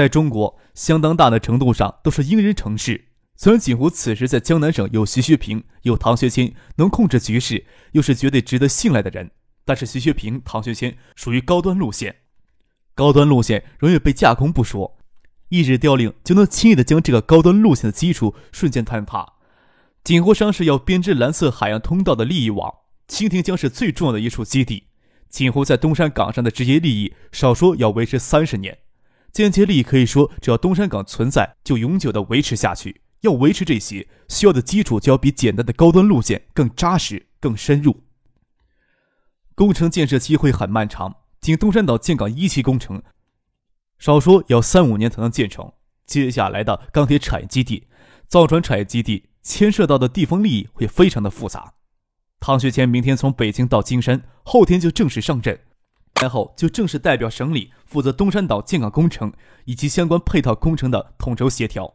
在中国，相当大的程度上都是英人城市。虽然锦湖此时在江南省有徐学平、有唐学谦能控制局势，又是绝对值得信赖的人，但是徐学平、唐学谦属于高端路线，高端路线容易被架空不说，一纸调令就能轻易的将这个高端路线的基础瞬间坍塌。锦湖商事要编织蓝色海洋通道的利益网，蜻蜓将是最重要的一处基地。锦湖在东山港上的直接利益，少说要维持三十年。间接利益可以说，只要东山港存在，就永久的维持下去。要维持这些，需要的基础就要比简单的高端路线更扎实、更深入。工程建设期会很漫长，仅东山岛建港一期工程，少说要三五年才能建成。接下来的钢铁产业基地、造船产业基地，牵涉到的地方利益会非常的复杂。唐学谦明天从北京到金山，后天就正式上阵。然后就正式代表省里负责东山岛建港工程以及相关配套工程的统筹协调，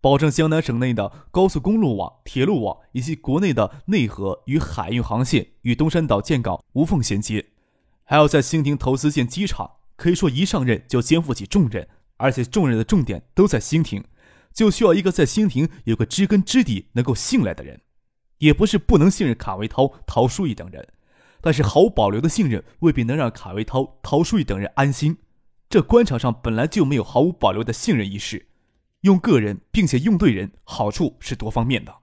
保证江南省内的高速公路网、铁路网以及国内的内河与海运航线与东山岛建港无缝衔接。还要在兴亭投资建机场，可以说一上任就肩负起重任，而且重任的重点都在兴亭，就需要一个在兴亭有个知根知底、能够信赖的人。也不是不能信任卡维涛、陶书义等人。但是毫无保留的信任未必能让卡维涛、陶书义等人安心。这官场上本来就没有毫无保留的信任一事，用个人并且用对人，好处是多方面的。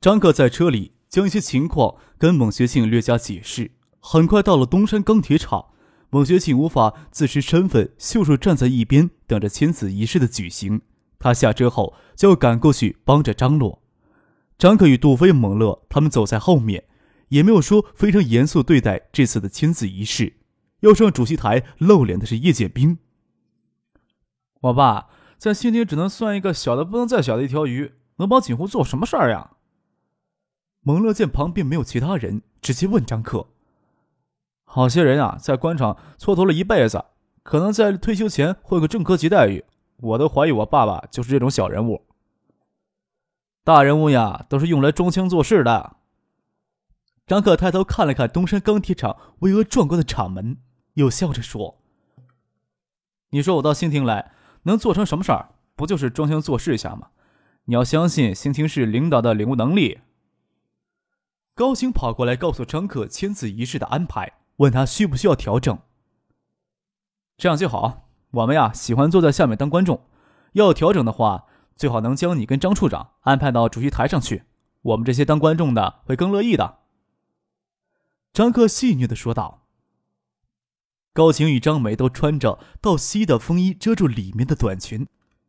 张克在车里将一些情况跟孟学庆略加解释。很快到了东山钢铁厂，孟学庆无法自持身份，袖手站在一边等着签字仪式的举行。他下车后就要赶过去帮着张罗。张克与杜飞、蒙乐他们走在后面。也没有说非常严肃对待这次的签字仪式。要上主席台露脸的是叶剑兵。我爸在新亭只能算一个小的不能再小的一条鱼，能帮锦湖做什么事儿呀？蒙乐见旁边没有其他人，直接问张克：“好些人啊，在官场蹉跎了一辈子，可能在退休前会有个正科级待遇。我都怀疑我爸爸就是这种小人物。大人物呀，都是用来装腔作势的。”张克抬头看了看东山钢铁厂巍峨壮观的厂门，又笑着说：“你说我到兴亭来能做成什么事儿？不就是装腔作势一下吗？你要相信兴亭市领导的领悟能力。”高兴跑过来告诉张克签字仪式的安排，问他需不需要调整。这样就好。我们呀喜欢坐在下面当观众，要调整的话，最好能将你跟张处长安排到主席台上去。我们这些当观众的会更乐意的。张克戏谑的说道：“高晴与张梅都穿着到膝的风衣遮住里面的短裙，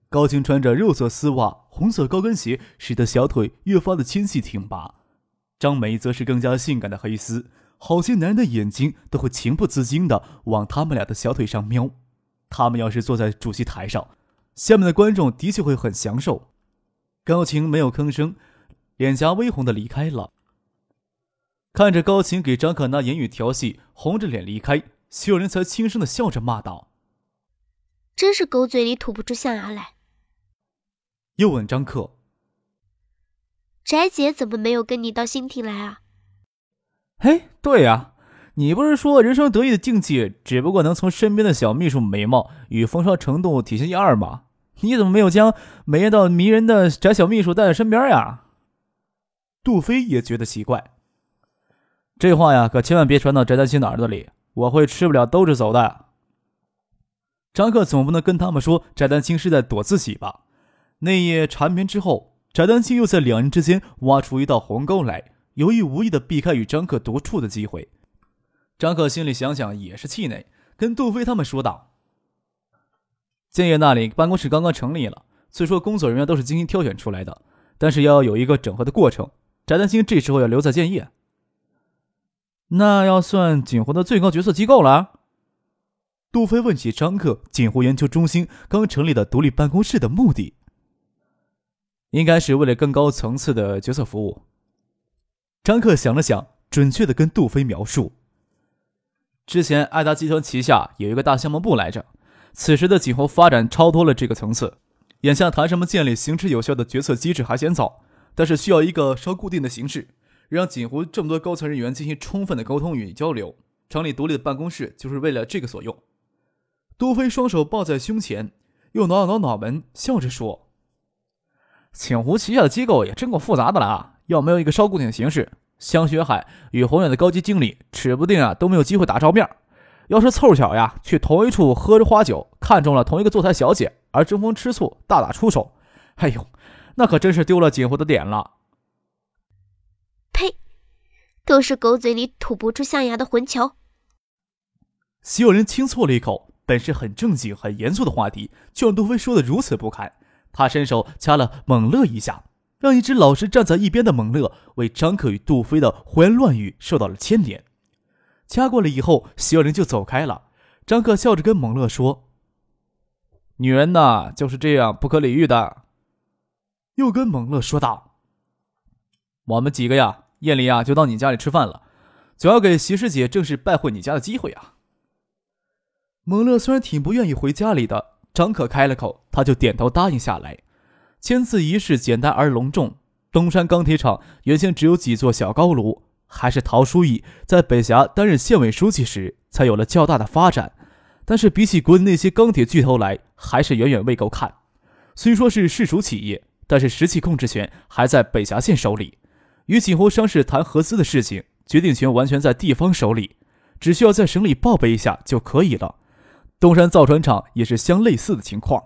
高晴穿着肉色丝袜、红色高跟鞋，使得小腿越发的纤细挺拔；张梅则是更加性感的黑丝，好些男人的眼睛都会情不自禁的往他们俩的小腿上瞄。他们要是坐在主席台上，下面的观众的确会很享受。”高晴没有吭声，脸颊微红的离开了。看着高琴给张可拿言语调戏，红着脸离开，徐有人才轻声的笑着骂道：“真是狗嘴里吐不出象牙来。”又问张克：“翟姐怎么没有跟你到新亭来啊？”“哎，对呀，你不是说人生得意的境界只不过能从身边的小秘书美貌与风骚程度体现一二吗？你怎么没有将美艳到迷人的翟小秘书带在身边呀？”杜飞也觉得奇怪。这话呀，可千万别传到翟丹青的耳朵里，我会吃不了兜着走的。张克总不能跟他们说翟丹青是在躲自己吧？那夜缠绵之后，翟丹青又在两人之间挖出一道鸿沟来，有意无意的避开与张克独处的机会。张克心里想想也是气馁，跟杜飞他们说道：“建业那里办公室刚刚成立了，虽说工作人员都是精心挑选出来的，但是要有一个整合的过程。翟丹青这时候要留在建业。”那要算锦湖的最高决策机构了。杜飞问起张克锦湖研究中心刚成立的独立办公室的目的，应该是为了更高层次的决策服务。张克想了想，准确的跟杜飞描述：之前爱达集团旗下有一个大项目部来着，此时的锦湖发展超脱了这个层次，眼下谈什么建立行之有效的决策机制还嫌早，但是需要一个稍固定的形式，让锦湖这么多高层人员进行充分的沟通与交流。成立独立的办公室就是为了这个所用。杜飞双手抱在胸前，又挠了挠脑门，笑着说：“锦湖旗下的机构也真够复杂的了啊！要没有一个稍固定的形式，香雪海与宏远的高级经理指不定啊都没有机会打照面。要是凑巧呀，去同一处喝着花酒，看中了同一个坐台小姐，而争风吃醋，大打出手，哎呦，那可真是丢了锦湖的脸了。”呸！都是狗嘴里吐不出象牙的混球。徐有人轻啐了一口。本是很正经、很严肃的话题，却让杜飞说的如此不堪。他伸手掐了猛乐一下，让一直老实站在一边的猛乐为张克与杜飞的胡言乱语受到了牵连。掐过了以后，徐小玲就走开了。张克笑着跟猛乐说：“女人呐，就是这样不可理喻的。”又跟猛乐说道：“我们几个呀，夜里呀就到你家里吃饭了，总要给徐师姐正式拜会你家的机会啊。”蒙乐虽然挺不愿意回家里的，张可开了口，他就点头答应下来。签字仪式简单而隆重。东山钢铁厂原先只有几座小高炉，还是陶书义在北峡担任县委书记时才有了较大的发展。但是比起国内那些钢铁巨头来，还是远远未够看。虽说是市属企业，但是实际控制权还在北峡县手里。与锦湖商事谈合资的事情，决定权完全在地方手里，只需要在省里报备一下就可以了。东山造船厂也是相类似的情况。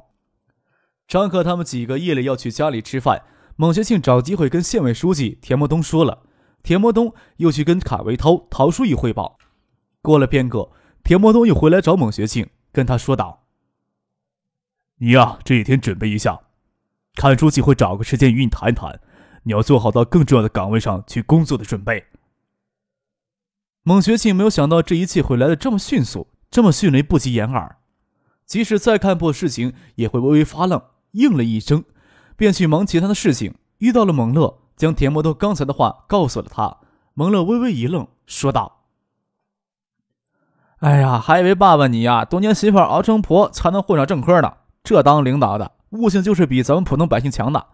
张克他们几个夜里要去家里吃饭，孟学庆找机会跟县委书记田伯东说了，田伯东又去跟卡维涛、陶书义汇报。过了片刻，田伯东又回来找孟学庆，跟他说道：“你呀，这几天准备一下，看书记会找个时间与你谈谈，你要做好到更重要的岗位上去工作的准备。”孟学庆没有想到这一切会来的这么迅速。这么迅雷不及掩耳，即使再看破事情，也会微微发愣，应了一声，便去忙其他的事情。遇到了蒙乐，将田伯东刚才的话告诉了他。蒙乐微微一愣，说道：“哎呀，还以为爸爸你呀，多年媳妇熬成婆才能混上正科呢。这当领导的，悟性就是比咱们普通百姓强的。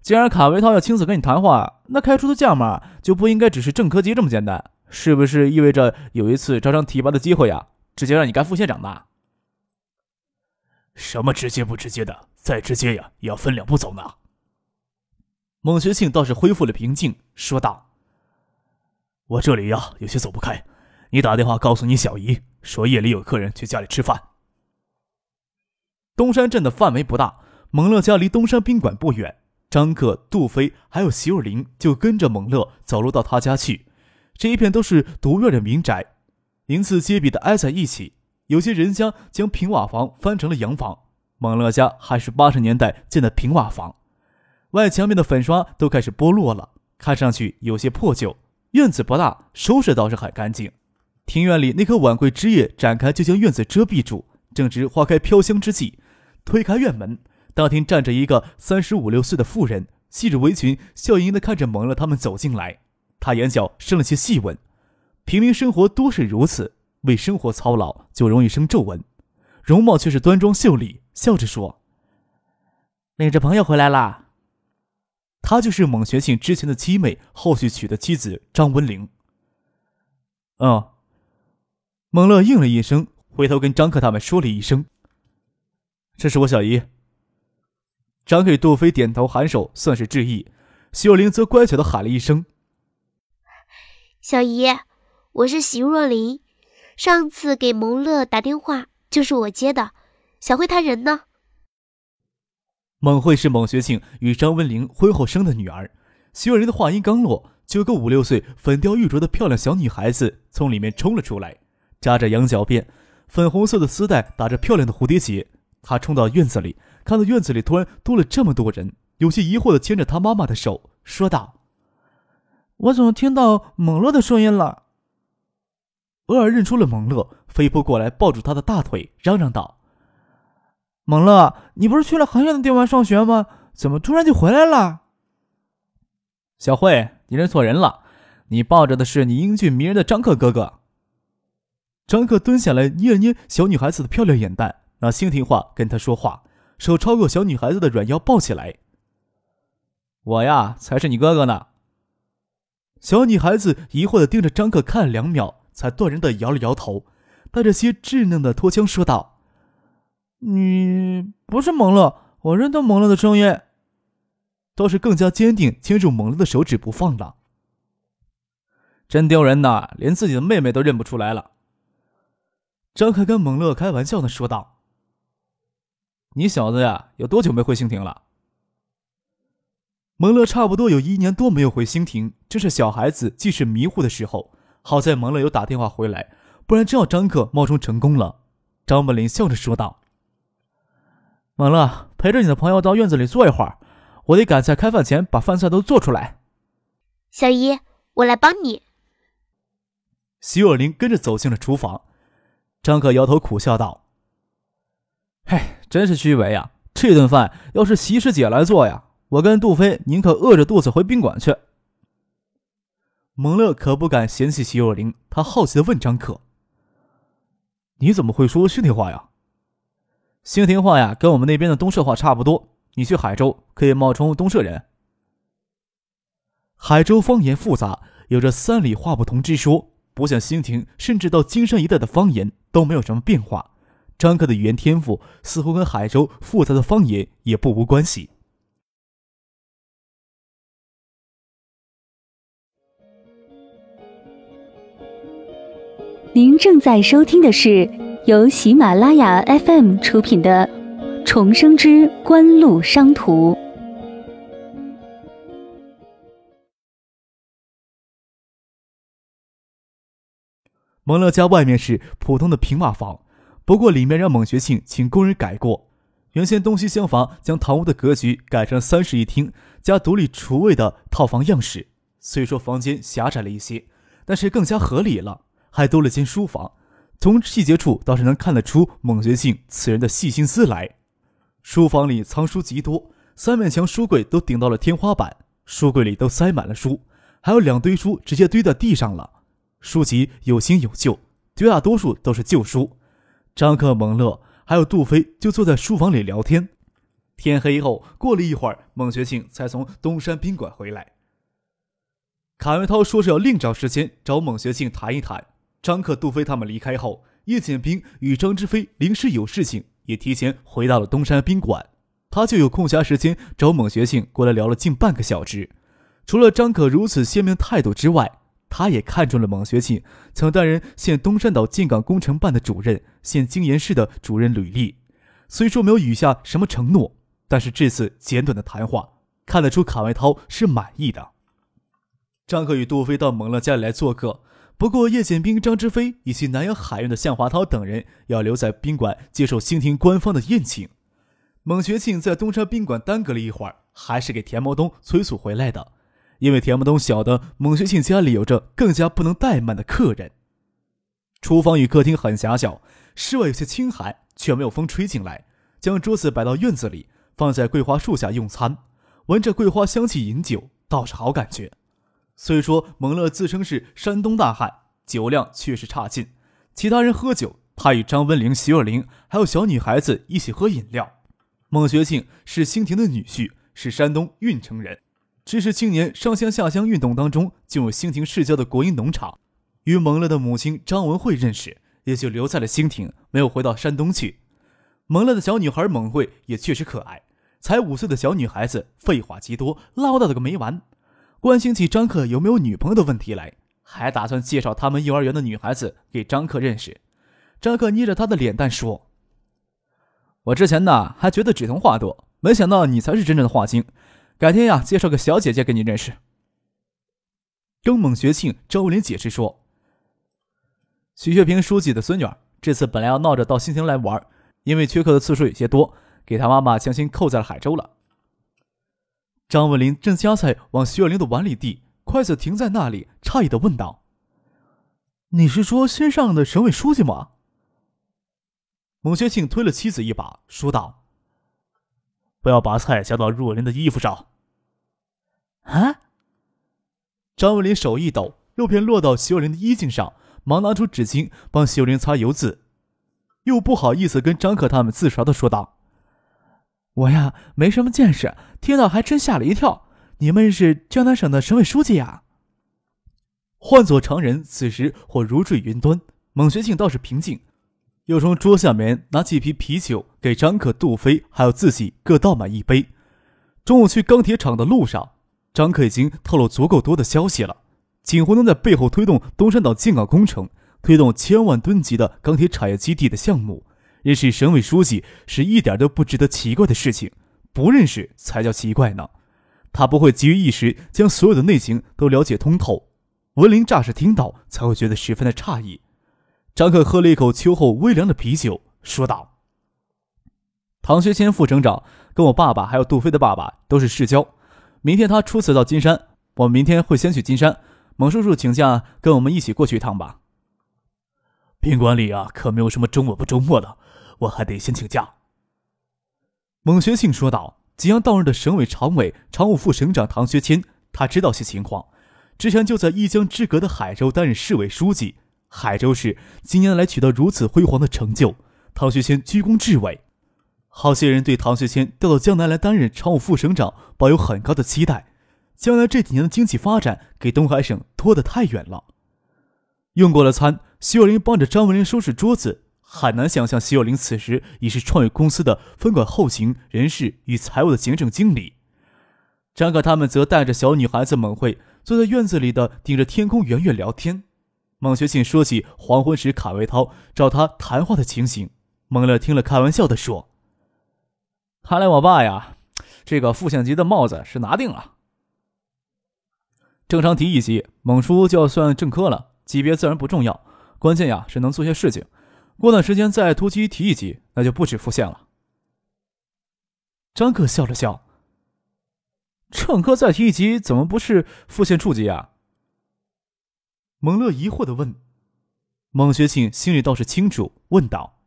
既然卡维涛要亲自跟你谈话，那开出的价码就不应该只是正科级这么简单，是不是意味着有一次招商提拔的机会呀？”直接让你干副县长吧？什么直接不直接的？再直接呀，也要分两步走呢。孟学庆倒是恢复了平静，说道：“我这里呀，有些走不开，你打电话告诉你小姨，说夜里有客人去家里吃饭。”东山镇的范围不大，蒙乐家离东山宾馆不远，张克、杜飞还有席若琳就跟着蒙乐走路到他家去。这一片都是独院的民宅。鳞次栉比的挨在一起，有些人家将平瓦房翻成了洋房。蒙乐家还是八十年代建的平瓦房，外墙面的粉刷都开始剥落了，看上去有些破旧。院子不大，收拾倒是很干净。庭院里那棵晚桂枝叶展开，就将院子遮蔽住。正值花开飘香之际，推开院门，大厅站着一个三十五六岁的妇人，系着围裙，笑盈盈地看着蒙乐他们走进来。她眼角生了些细纹。平民生活多是如此，为生活操劳就容易生皱纹，容貌却是端庄秀丽，笑着说：“领着朋友回来啦。”她就是蒙学庆之前的妻妹，后续娶的妻子张文玲。嗯，蒙乐应了一声，回头跟张克他们说了一声：“这是我小姨。”张给杜飞点头颔首，算是致意。秀玲则乖巧的喊了一声：“小姨。”我是席若琳，上次给蒙乐打电话就是我接的。小慧她人呢？蒙慧是蒙学庆与张文玲婚后生的女儿。徐若琳的话音刚落，就有个五六岁、粉雕玉琢的漂亮小女孩子从里面冲了出来，扎着羊角辫，粉红色的丝带打着漂亮的蝴蝶结。她冲到院子里，看到院子里突然多了这么多人，有些疑惑的牵着他妈妈的手，说道：“我怎么听到蒙乐的声音了？”偶尔认出了蒙乐，飞扑过来，抱住他的大腿，嚷嚷道：“蒙乐，你不是去了很远的地方上学吗？怎么突然就回来了？”小慧，你认错人了，你抱着的是你英俊迷人的张克哥哥。张克蹲下来捏了捏小女孩子的漂亮眼蛋，拿蜻蜓话跟她说话，手超过小女孩子的软腰抱起来。我呀，才是你哥哥呢。小女孩子疑惑的盯着张克看了两秒，才断然的摇了摇头，带着些稚嫩的拖腔说道：“你不是蒙乐，我认得蒙乐的声音。”倒是更加坚定，牵住蒙乐的手指不放了。真丢人呐，连自己的妹妹都认不出来了。张克跟蒙乐开玩笑的说道：“你小子呀，有多久没回兴亭了？”蒙乐差不多有一年多没有回兴亭，正是小孩子记事迷糊的时候。好在蒙乐有打电话回来，不然真要张克冒充成功了。张本林笑着说道：“蒙乐，陪着你的朋友到院子里坐一会儿，我得赶在开饭前把饭菜都做出来。”小姨，我来帮你。徐若琳跟着走进了厨房。张克摇头苦笑道：“嘿，真是虚伪呀！这顿饭要是席师姐来做呀，我跟杜飞宁可饿着肚子回宾馆去。”蒙乐可不敢嫌弃席若琳，他好奇的问张可：“你怎么会说兴亭话呀？”“兴亭话呀，跟我们那边的东社话差不多。你去海州可以冒充东社人。”海州方言复杂，有着三里话不同之说，不像兴亭，甚至到金山一带的方言。都没有什么变化。张克的语言天赋似乎跟海州复杂的方言也不无关系。您正在收听的是由喜马拉雅 FM 出品的《重生之官路商途》。蒙乐家外面是普通的平瓦房，不过里面让孟学庆请工人改过。原先东西厢房将堂屋的格局改成三室一厅加独立厨卫的套房样式。虽说房间狭窄了一些，但是更加合理了，还多了间书房。从细节处倒是能看得出孟学庆此人的细心思来。书房里藏书极多，三面墙书柜都顶到了天花板，书柜里都塞满了书，还有两堆书直接堆在地上了。书籍有新有旧，绝大多数都是旧书。张克、蒙乐还有杜飞就坐在书房里聊天。天黑后，过了一会儿，孟学庆才从东山宾馆回来。卡文涛说是要另找时间找孟学庆谈一谈。张克、杜飞他们离开后，叶剑兵与张之飞临时有事情，也提前回到了东山宾馆。他就有空暇时间找孟学庆过来聊了近半个小时。除了张可如此鲜明态度之外，他也看中了蒙学庆曾担任县东山岛进港工程办的主任、县经研室的主任履历。虽说没有语下什么承诺，但是这次简短的谈话看得出卡外涛是满意的。张克与杜飞到蒙乐家里来做客，不过叶剑兵、张之飞以及南洋海运的向华涛等人要留在宾馆接受兴亭官方的宴请。蒙学庆在东山宾馆耽搁了一会儿，还是给田毛东催促回来的。因为田木东晓得蒙学庆家里有着更加不能怠慢的客人。厨房与客厅很狭小，室外有些清寒，却没有风吹进来。将桌子摆到院子里，放在桂花树下用餐，闻着桂花香气饮酒，倒是好感觉。虽说蒙乐自称是山东大汉，酒量确实差劲。其他人喝酒，他与张文玲、徐若琳还有小女孩子一起喝饮料。孟学庆是兴亭的女婿，是山东运城人。只是青年上乡下乡运动当中进入兴亭市郊的国营农场，与蒙乐的母亲张文慧认识，也就留在了兴亭，没有回到山东去。蒙乐的小女孩蒙慧也确实可爱，才五岁的小女孩子废话极多，唠叨的个没完，关心起张克有没有女朋友的问题来，还打算介绍他们幼儿园的女孩子给张克认识。张克捏着他的脸蛋说：“我之前呢还觉得只童话多，没想到你才是真正的话精。”改天呀，介绍个小姐姐给你认识。跟蒙学庆、张武林解释说：“徐学平书记的孙女儿，这次本来要闹着到兴来玩，因为缺课的次数有些多，给他妈妈强行扣在了海州了。”张文林正夹菜往徐若琳的碗里递，筷子停在那里，诧异的问道：“你是说新上的省委书记吗？孟学庆推了妻子一把，说道：“不要把菜夹到若琳的衣服上。”啊！张文林手一抖，肉片落到徐若琳的衣襟上，忙拿出纸巾帮秀玲擦油渍，又不好意思跟张克他们自嘲的说道：“我呀，没什么见识，听到还真吓了一跳。你们是江南省的省委书记呀？”换做常人，此时或如坠云端。孟学庆倒是平静，又从桌下面拿起一瓶啤酒，给张克、杜飞还有自己各倒满一杯。中午去钢铁厂的路上，张克已经透露足够多的消息了。锦湖能在背后推动东山岛建港工程，推动千万吨级的钢铁产业基地的项目，认识省委书记是一点都不值得奇怪的事情，不认识才叫奇怪呢。他不会急于一时将所有的内情都了解通透。文林乍是听到，才会觉得十分的诧异。张克喝了一口秋后微凉的啤酒，说道：“唐学谦副省长跟我爸爸还有杜飞的爸爸都是世交，明天他出此到金山，我明天会先去金山。蒙叔叔请假，跟我们一起过去一趟吧。”宾馆里啊，可没有什么周末不周末的，我还得先请假。”蒙学庆说道。即将到任的省委常委、常务副省长唐学谦，他知道些情况。之前就在一江之隔的海州担任市委书记，海州市近年来取得如此辉煌的成就，唐学谦居功至伟。好些人对唐学谦调到江南来担任常务副省长抱有很高的期待。江南这几年的经济发展给东海省拖得太远了。用过了餐，徐有林帮着张文林收拾桌子，很难想象徐有林此时已是创业公司的分管后勤、人事与财务的行政经理。张可他们则带着小女孩子猛慧。坐在院子里的顶着天空圆月聊天，孟学庆说起黄昏时卡维涛找他谈话的情形，孟乐听了开玩笑的说：“看来我爸呀，这个副县级的帽子是拿定了。正常提一级，猛叔就要算正科了，级别自然不重要，关键呀是能做些事情。过段时间再突击提一级，那就不止副县了。”张克笑了笑。正科再提一级，怎么不是副县处级啊？蒙乐疑惑的问。孟学庆心里倒是清楚，问道：“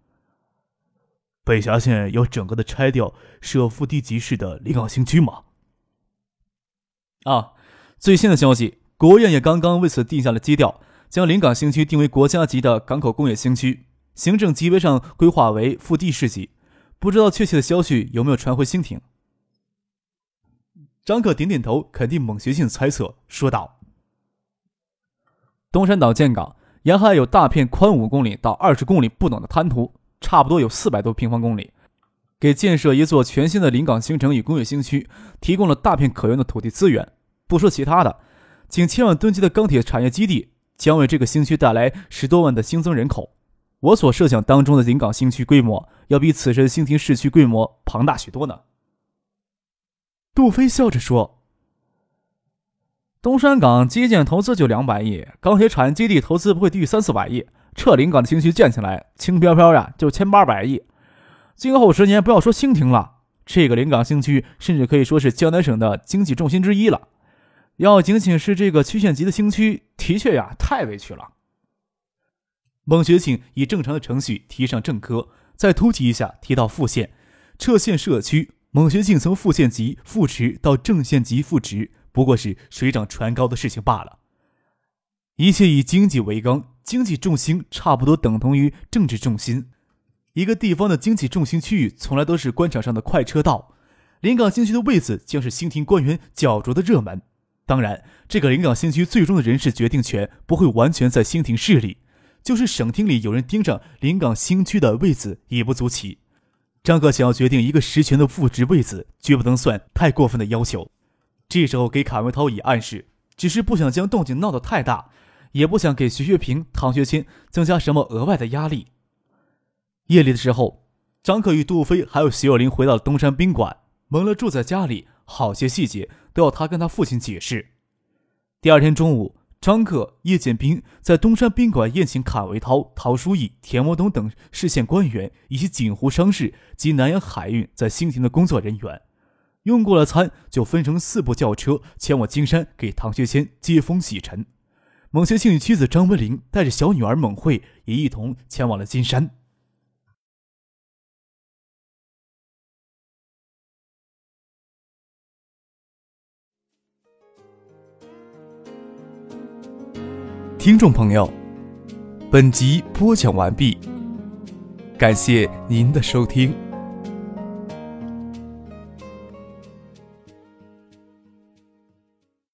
北峡县要整个的拆掉，设副地级市的临港新区吗？”啊，最新的消息，国务院也刚刚为此定下了基调，将临港新区定为国家级的港口工业新区，行政级别上规划为副地市级。不知道确切的消息有没有传回新亭？张克点点头，肯定孟学庆猜测，说道：“东山岛建港沿海有大片宽五公里到二十公里不等的滩涂，差不多有四百多平方公里，给建设一座全新的临港新城与工业新区提供了大片可用的土地资源。不说其他的，仅千万吨级的钢铁产业基地将为这个新区带来十多万的新增人口。我所设想当中的临港新区规模，要比此时的新亭市区规模庞大许多呢。”杜飞笑着说：“东山港基建投资就两百亿，钢铁产业基地投资不会低于三四百亿。撤临港的新区建起来，轻飘飘呀就千八百亿。今后十年，不要说兴停了，这个临港新区甚至可以说是江南省的经济重心之一了。要仅仅是这个区县级的新区，的确呀太委屈了。”孟学庆以正常的程序提上正科，再突击一下提到副县，撤县设区。孟学庆从副县级副职到正县级副职，不过是水涨船高的事情罢了。一切以经济为纲，经济重心差不多等同于政治重心。一个地方的经济重心区域，从来都是官场上的快车道。临港新区的位子将是新亭官员角逐的热门。当然，这个临港新区最终的人事决定权不会完全在新亭市里，就是省厅里有人盯着临港新区的位子，也不足奇。张克想要决定一个实权的副职位子，绝不能算太过分的要求。这时候给卡文涛以暗示，只是不想将动静闹得太大，也不想给徐学平、唐学谦增加什么额外的压力。夜里的时候，张克与杜飞还有徐若琳回到了东山宾馆。蒙了住在家里，好些细节都要他跟他父亲解释。第二天中午。张克、叶建兵在东山宾馆宴请卡维涛、陶书义、田文东等市县官员，以及锦湖商事及南洋海运在新亭的工作人员。用过了餐，就分成四部轿车前往金山给唐学谦接风洗尘。孟学庆与妻子张文玲带着小女儿孟慧也一同前往了金山。听众朋友，本集播讲完毕，感谢您的收听。